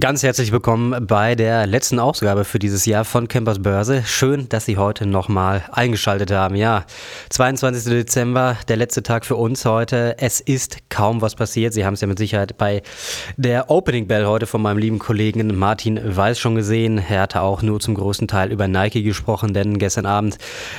Ganz herzlich willkommen bei der letzten Ausgabe für dieses Jahr von Campers Börse. Schön, dass Sie heute nochmal eingeschaltet haben. Ja, 22. Dezember, der letzte Tag für uns heute. Es ist kaum was passiert. Sie haben es ja mit Sicherheit bei der Opening Bell heute von meinem lieben Kollegen Martin Weiß schon gesehen. Er hatte auch nur zum größten Teil über Nike gesprochen, denn gestern Abend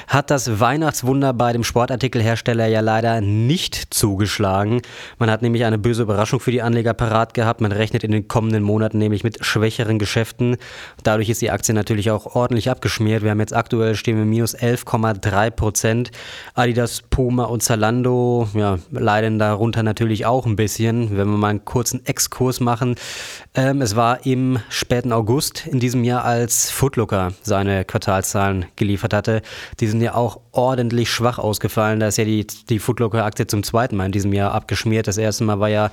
hat das Weihnachtswunder bei dem Sportartikelhersteller ja leider nicht zugeschlagen. Man hat nämlich eine böse Überraschung für die Anleger parat gehabt. Man rechnet in den kommenden Monaten nämlich mit schwächeren Geschäften. Dadurch ist die Aktie natürlich auch ordentlich abgeschmiert. Wir haben jetzt aktuell stehen wir minus 11,3 Prozent. Adidas, Puma und Zalando ja, leiden darunter natürlich auch ein bisschen. Wenn wir mal einen kurzen Exkurs machen. Ähm, es war im späten August in diesem Jahr, als Footlooker seine Quartalszahlen geliefert hatte. Die sind ja auch ordentlich schwach ausgefallen. Da ist ja die, die Footlooker-Aktie zum zweiten Mal in diesem Jahr abgeschmiert. Das erste Mal war ja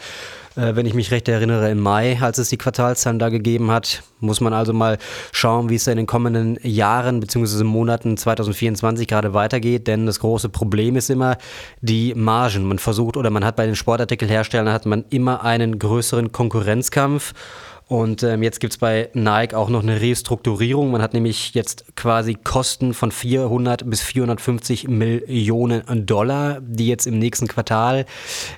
äh, wenn ich mich recht erinnere, im Mai, als es die Quartalszahlen da gegeben hat. Muss man also mal schauen, wie es in den kommenden Jahren bzw. Monaten 2024 gerade weitergeht, denn das große Problem ist immer die Margen. Man versucht oder man hat bei den Sportartikelherstellern hat man immer einen größeren Konkurrenzkampf und ähm, jetzt gibt es bei Nike auch noch eine Restrukturierung. Man hat nämlich jetzt quasi Kosten von 400 bis 450 Millionen Dollar, die jetzt im nächsten Quartal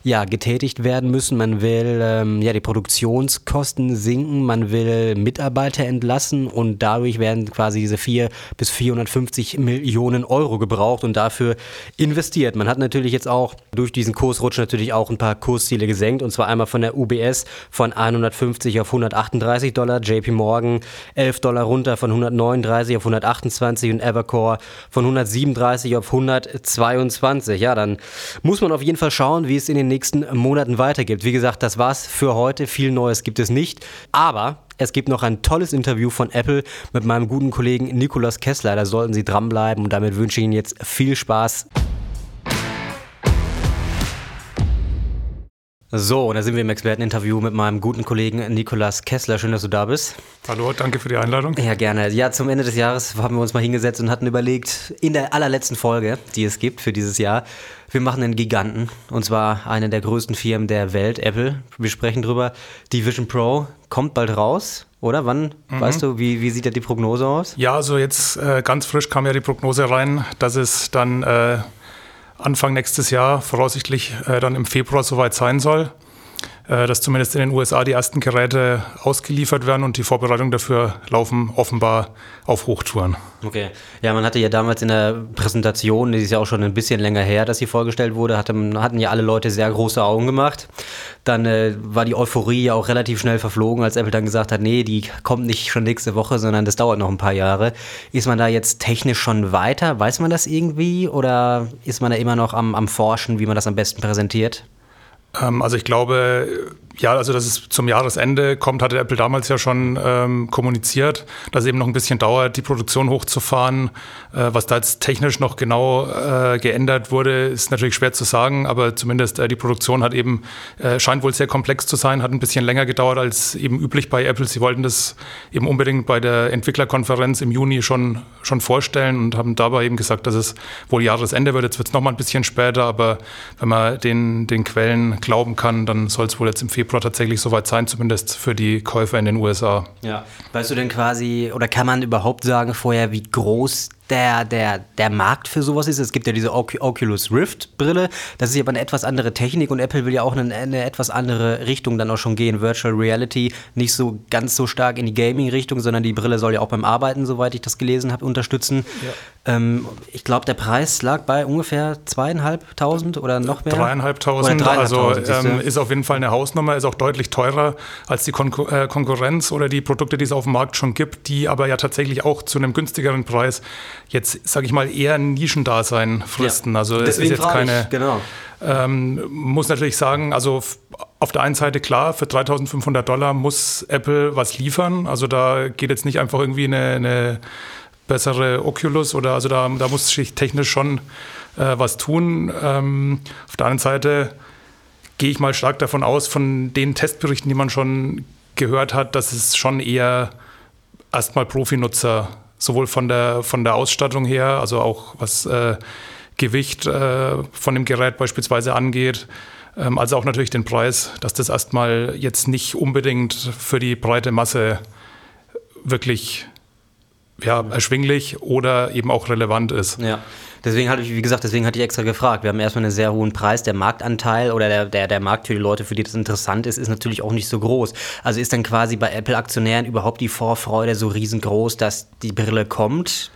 ja, getätigt werden müssen. Man will ähm, ja, die Produktionskosten sinken, man will Mitarbeiter entlassen und dadurch werden quasi diese 4 bis 450 Millionen Euro gebraucht und dafür investiert. Man hat natürlich jetzt auch durch diesen Kursrutsch natürlich auch ein paar Kursziele gesenkt und zwar einmal von der UBS von 150 auf 100 138 Dollar, JP Morgan 11 Dollar runter von 139 auf 128 und Evercore von 137 auf 122. Ja, dann muss man auf jeden Fall schauen, wie es in den nächsten Monaten weitergeht. Wie gesagt, das war's für heute. Viel Neues gibt es nicht. Aber es gibt noch ein tolles Interview von Apple mit meinem guten Kollegen Nikolas Kessler. Da sollten Sie dranbleiben und damit wünsche ich Ihnen jetzt viel Spaß. So, und da sind wir im Experteninterview mit meinem guten Kollegen Nikolas Kessler. Schön, dass du da bist. Hallo, danke für die Einladung. Ja, gerne. Ja, zum Ende des Jahres haben wir uns mal hingesetzt und hatten überlegt, in der allerletzten Folge, die es gibt für dieses Jahr, wir machen einen Giganten. Und zwar eine der größten Firmen der Welt, Apple. Wir sprechen drüber. Die Vision Pro kommt bald raus. Oder wann? Mhm. Weißt du, wie, wie sieht da die Prognose aus? Ja, also jetzt äh, ganz frisch kam ja die Prognose rein, dass es dann äh, Anfang nächstes Jahr voraussichtlich äh, dann im Februar soweit sein soll. Äh, dass zumindest in den USA die ersten Geräte ausgeliefert werden und die Vorbereitungen dafür laufen offenbar auf Hochtouren. Okay. Ja, man hatte ja damals in der Präsentation, die ist ja auch schon ein bisschen länger her, dass sie vorgestellt wurde, hatte, hatten ja alle Leute sehr große Augen gemacht. Dann äh, war die Euphorie ja auch relativ schnell verflogen, als Apple dann gesagt hat, nee, die kommt nicht schon nächste Woche, sondern das dauert noch ein paar Jahre. Ist man da jetzt technisch schon weiter? Weiß man das irgendwie? Oder ist man da immer noch am, am Forschen, wie man das am besten präsentiert? Ähm, also ich glaube, ja, also dass es zum Jahresende kommt, hatte Apple damals ja schon ähm, kommuniziert, dass es eben noch ein bisschen dauert, die Produktion hochzufahren. Äh, was da jetzt technisch noch genau äh, geändert wurde, ist natürlich schwer zu sagen, aber zumindest äh, die Produktion hat eben, äh, scheint wohl sehr komplex zu sein, hat ein bisschen länger gedauert als eben üblich bei Apple. Sie wollten das eben unbedingt bei der Entwicklerkonferenz im Juni schon, schon vorstellen und haben dabei eben gesagt, dass es wohl Jahresende wird. Jetzt wird es nochmal ein bisschen später, aber wenn man den, den Quellen glauben kann, dann soll es wohl jetzt im Februar Februar tatsächlich soweit sein, zumindest für die Käufer in den USA. Ja. Weißt du denn quasi, oder kann man überhaupt sagen vorher, wie groß der, der, der Markt für sowas ist. Es gibt ja diese Oculus Rift Brille. Das ist ja aber eine etwas andere Technik und Apple will ja auch in eine etwas andere Richtung dann auch schon gehen. Virtual Reality nicht so ganz so stark in die Gaming-Richtung, sondern die Brille soll ja auch beim Arbeiten, soweit ich das gelesen habe, unterstützen. Ja. Ähm, ich glaube, der Preis lag bei ungefähr zweieinhalbtausend oder noch mehr. Dreieinhalbtausend. Also ähm, ist auf jeden Fall eine Hausnummer, ist auch deutlich teurer als die Kon äh, Konkurrenz oder die Produkte, die es auf dem Markt schon gibt, die aber ja tatsächlich auch zu einem günstigeren Preis jetzt, sage ich mal, eher ein Nischendasein fristen. Ja. Also es ist jetzt keine. Ich, genau. Ähm, muss natürlich sagen, also auf der einen Seite klar, für 3500 Dollar muss Apple was liefern. Also da geht jetzt nicht einfach irgendwie eine, eine bessere Oculus oder also da, da muss sich technisch schon äh, was tun. Ähm, auf der anderen Seite gehe ich mal stark davon aus, von den Testberichten, die man schon gehört hat, dass es schon eher erstmal Profinutzer sowohl von der, von der Ausstattung her, also auch was äh, Gewicht äh, von dem Gerät beispielsweise angeht, ähm, als auch natürlich den Preis, dass das erstmal jetzt nicht unbedingt für die breite Masse wirklich ja, erschwinglich oder eben auch relevant ist. Ja. Deswegen hatte ich, wie gesagt, deswegen hatte ich extra gefragt. Wir haben erstmal einen sehr hohen Preis. Der Marktanteil oder der, der, der Markt für die Leute, für die das interessant ist, ist natürlich auch nicht so groß. Also ist dann quasi bei Apple-Aktionären überhaupt die Vorfreude so riesengroß, dass die Brille kommt?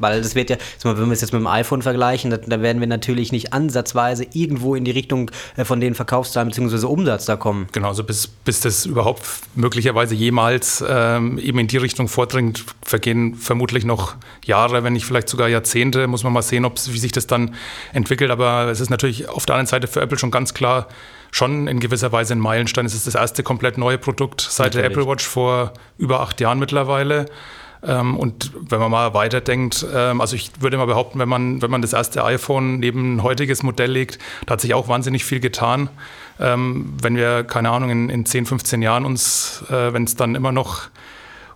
Weil das wird ja, wenn wir es jetzt mit dem iPhone vergleichen, da, werden wir natürlich nicht ansatzweise irgendwo in die Richtung äh, von den Verkaufszahlen bzw. Umsatz da kommen. Genau, also bis, bis das überhaupt möglicherweise jemals ähm, eben in die Richtung vordringt, vergehen vermutlich noch Jahre, wenn nicht vielleicht sogar Jahrzehnte. Muss man mal sehen, wie sich das dann entwickelt. Aber es ist natürlich auf der anderen Seite für Apple schon ganz klar, schon in gewisser Weise ein Meilenstein. Es ist das erste komplett neue Produkt seit Natürlich. der Apple Watch vor über acht Jahren mittlerweile. Ähm, und wenn man mal weiterdenkt, ähm, also ich würde mal behaupten, wenn man, wenn man das erste iPhone neben ein heutiges Modell legt, da hat sich auch wahnsinnig viel getan. Ähm, wenn wir, keine Ahnung, in, in 10, 15 Jahren uns, äh, wenn es dann immer noch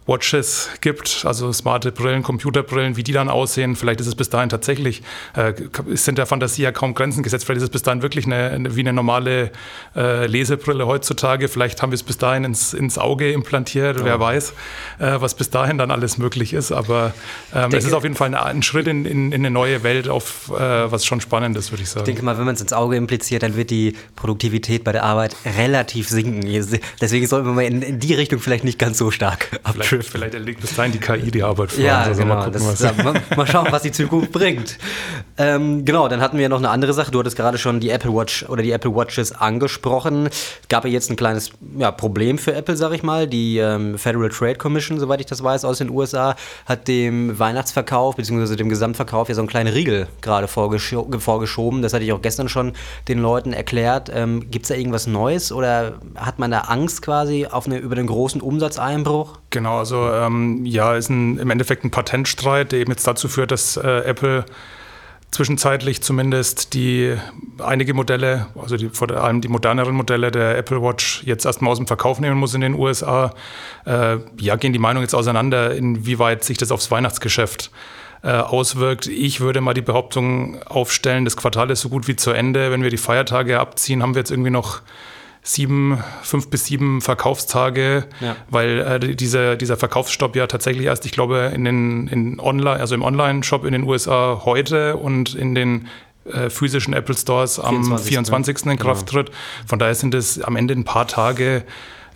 Watches gibt, also smarte Brillen, Computerbrillen, wie die dann aussehen. Vielleicht ist es bis dahin tatsächlich, äh, sind der Fantasie ja kaum Grenzen gesetzt. Vielleicht ist es bis dahin wirklich eine, wie eine normale äh, Lesebrille heutzutage. Vielleicht haben wir es bis dahin ins, ins Auge implantiert. Ja. Wer weiß, äh, was bis dahin dann alles möglich ist. Aber ähm, denke, es ist auf jeden Fall ein, Schritt in, in, in, eine neue Welt, auf äh, was schon spannend ist, würde ich sagen. Ich denke mal, wenn man es ins Auge impliziert, dann wird die Produktivität bei der Arbeit relativ sinken. Deswegen sollten wir mal in, in die Richtung vielleicht nicht ganz so stark abdriften. Vielleicht, vielleicht erlegt bis dahin die KI die Arbeit vor. Ja, also genau. Mal, gucken, das, ja, mal, mal, schauen, was die Zukunft bringt. Ähm, genau, dann hatten wir noch eine andere Sache. Du hattest gerade schon die Apple Watch oder die Apple Watches angesprochen. Es gab ja jetzt ein kleines ja, Problem für Apple, sag ich mal. Die ähm, Federal Trade Commission, soweit ich das weiß, aus den USA, hat dem Weihnachtsverkauf bzw. dem Gesamtverkauf ja so einen kleinen Riegel gerade vorgesch vorgeschoben. Das hatte ich auch gestern schon den Leuten erklärt. Ähm, Gibt es da irgendwas Neues oder hat man da Angst quasi auf eine, über den großen Umsatzeinbruch? Genau, also ähm, ja, ist ein, im Endeffekt ein Patentstreit, der eben jetzt dazu führt, dass äh, Apple zwischenzeitlich zumindest die einige Modelle, also die, vor allem die moderneren Modelle der Apple Watch jetzt erstmal aus dem Verkauf nehmen muss in den USA. Äh, ja, gehen die Meinungen jetzt auseinander, inwieweit sich das aufs Weihnachtsgeschäft äh, auswirkt. Ich würde mal die Behauptung aufstellen, das Quartal ist so gut wie zu Ende. Wenn wir die Feiertage abziehen, haben wir jetzt irgendwie noch sieben, fünf bis sieben Verkaufstage, ja. weil äh, dieser, dieser Verkaufsstopp ja tatsächlich erst, ich glaube, in den in Online, also im Online-Shop in den USA heute und in den äh, physischen Apple Stores am 24. 24. in Kraft genau. tritt. Von daher sind es am Ende ein paar Tage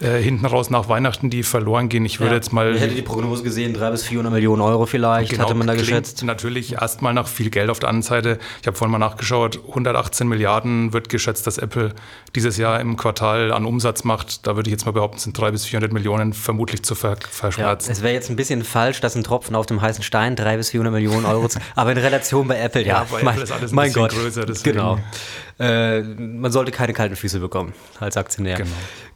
äh, hinten raus nach Weihnachten, die verloren gehen. Ich würde ja. jetzt mal. Ich hätte die Prognose gesehen, 300 bis 400 Millionen Euro vielleicht, genau, hatte man da geschätzt. Natürlich erstmal nach viel Geld auf der anderen Seite. Ich habe vorhin mal nachgeschaut, 118 Milliarden wird geschätzt, dass Apple dieses Jahr im Quartal an Umsatz macht. Da würde ich jetzt mal behaupten, sind 300 bis 400 Millionen vermutlich zu ver verschmerzen. Ja, es wäre jetzt ein bisschen falsch, dass ein Tropfen auf dem heißen Stein 300 bis 400 Millionen Euro, aber in Relation bei Apple, ja. ja bei mein, Apple ist alles ein mein Gott. größer. Deswegen. Genau. Äh, man sollte keine kalten Füße bekommen als Aktionär. Genau.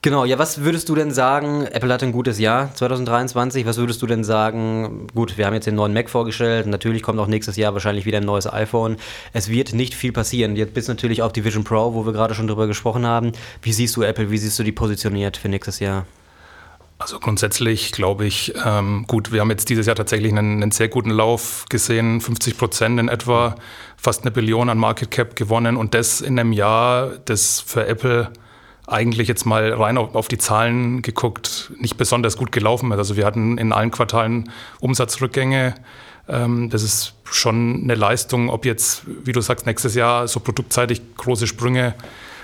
Genau, ja, was würdest du denn sagen? Apple hat ein gutes Jahr 2023. Was würdest du denn sagen? Gut, wir haben jetzt den neuen Mac vorgestellt. Natürlich kommt auch nächstes Jahr wahrscheinlich wieder ein neues iPhone. Es wird nicht viel passieren. Jetzt bist natürlich auch die Vision Pro, wo wir gerade schon drüber gesprochen haben. Wie siehst du Apple? Wie siehst du die positioniert für nächstes Jahr? Also grundsätzlich glaube ich, ähm, gut, wir haben jetzt dieses Jahr tatsächlich einen, einen, sehr guten Lauf gesehen, 50 Prozent in etwa, fast eine Billion an Market Cap gewonnen und das in einem Jahr, das für Apple eigentlich jetzt mal rein auf, auf, die Zahlen geguckt, nicht besonders gut gelaufen ist. Also wir hatten in allen Quartalen Umsatzrückgänge. Ähm, das ist schon eine Leistung, ob jetzt, wie du sagst, nächstes Jahr so produktseitig große Sprünge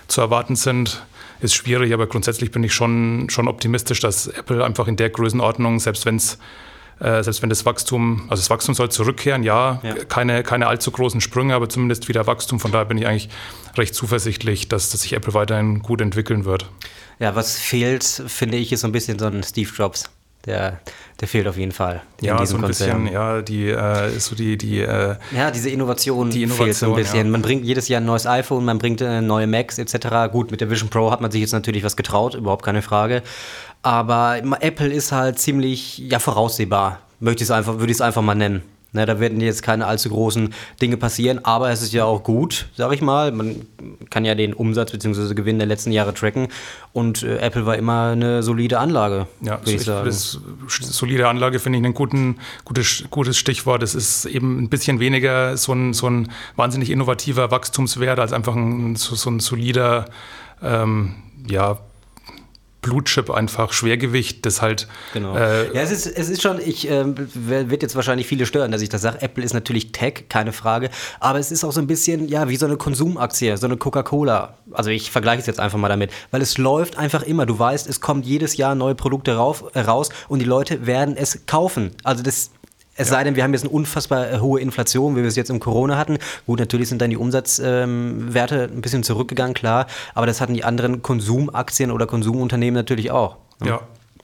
zu erwarten sind, ist schwierig, aber grundsätzlich bin ich schon, schon optimistisch, dass Apple einfach in der Größenordnung, selbst wenn es äh, selbst wenn das Wachstum, also das Wachstum soll zurückkehren, ja, ja, Keine, keine allzu großen Sprünge, aber zumindest wieder Wachstum. Von daher bin ich eigentlich recht zuversichtlich, dass, dass sich Apple weiterhin gut entwickeln wird. Ja, was fehlt, finde ich, ist so ein bisschen so ein Steve Jobs. Der, der fehlt auf jeden Fall. Ja, so ein Konzern. bisschen, ja, die, äh, so die, die äh, Ja, diese Innovation, die Innovation fehlt so ein bisschen. Ja. Man bringt jedes Jahr ein neues iPhone, man bringt äh, neue Macs etc. Gut, mit der Vision Pro hat man sich jetzt natürlich was getraut, überhaupt keine Frage. Aber Apple ist halt ziemlich ja, voraussehbar, möchte ich einfach, würde ich es einfach mal nennen. Na, da werden jetzt keine allzu großen Dinge passieren, aber es ist ja auch gut, sag ich mal. Man kann ja den Umsatz bzw. Gewinn der letzten Jahre tracken und äh, Apple war immer eine solide Anlage. Ja, ich sagen. Das, solide Anlage finde ich ein guten, gutes, gutes Stichwort. Es ist eben ein bisschen weniger so ein, so ein wahnsinnig innovativer Wachstumswert als einfach ein, so, so ein solider ähm, ja, Blutchip einfach, Schwergewicht, das halt. Genau. Äh, ja, es ist, es ist schon, ich äh, wird jetzt wahrscheinlich viele stören, dass ich das sage. Apple ist natürlich Tech, keine Frage, aber es ist auch so ein bisschen, ja, wie so eine Konsumaktie, so eine Coca-Cola. Also ich vergleiche es jetzt einfach mal damit, weil es läuft einfach immer. Du weißt, es kommt jedes Jahr neue Produkte rauf, äh, raus und die Leute werden es kaufen. Also das es ja. sei denn, wir haben jetzt eine unfassbar äh, hohe Inflation, wie wir es jetzt im Corona hatten. Gut, natürlich sind dann die Umsatzwerte ähm, ein bisschen zurückgegangen, klar. Aber das hatten die anderen Konsumaktien oder Konsumunternehmen natürlich auch. Ne? Ja.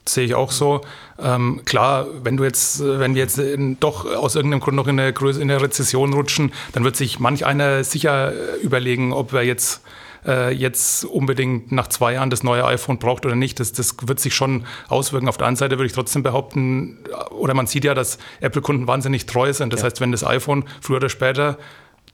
Sehe ich auch so. Ähm, klar, wenn du jetzt, äh, wenn wir jetzt in, doch aus irgendeinem Grund noch in eine, in eine Rezession rutschen, dann wird sich manch einer sicher äh, überlegen, ob wir jetzt äh, jetzt unbedingt nach zwei Jahren das neue iPhone braucht oder nicht. Das, das wird sich schon auswirken. Auf der anderen Seite würde ich trotzdem behaupten, oder man sieht ja, dass Apple-Kunden wahnsinnig treu sind. Das ja. heißt, wenn das iPhone früher oder später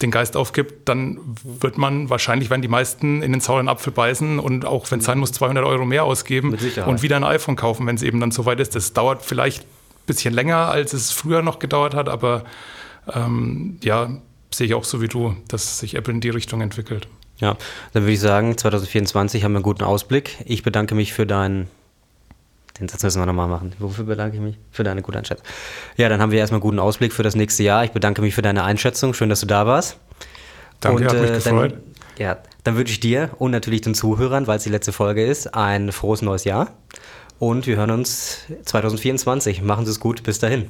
den Geist aufgibt, dann wird man wahrscheinlich, wenn die meisten in den sauren Apfel beißen und auch wenn es sein muss, 200 Euro mehr ausgeben und wieder ein iPhone kaufen, wenn es eben dann soweit ist. Das dauert vielleicht ein bisschen länger, als es früher noch gedauert hat, aber ähm, ja, sehe ich auch so wie du, dass sich Apple in die Richtung entwickelt. Ja, dann würde ich sagen, 2024 haben wir einen guten Ausblick. Ich bedanke mich für deinen. Den Satz müssen wir nochmal machen. Wofür bedanke ich mich? Für deine gute Einschätzung. Ja, dann haben wir erstmal einen guten Ausblick für das nächste Jahr. Ich bedanke mich für deine Einschätzung. Schön, dass du da warst. Danke, und, hat mich äh, gefreut. Dann, ja, dann wünsche ich dir und natürlich den Zuhörern, weil es die letzte Folge ist, ein frohes neues Jahr. Und wir hören uns 2024. Machen Sie es gut. Bis dahin.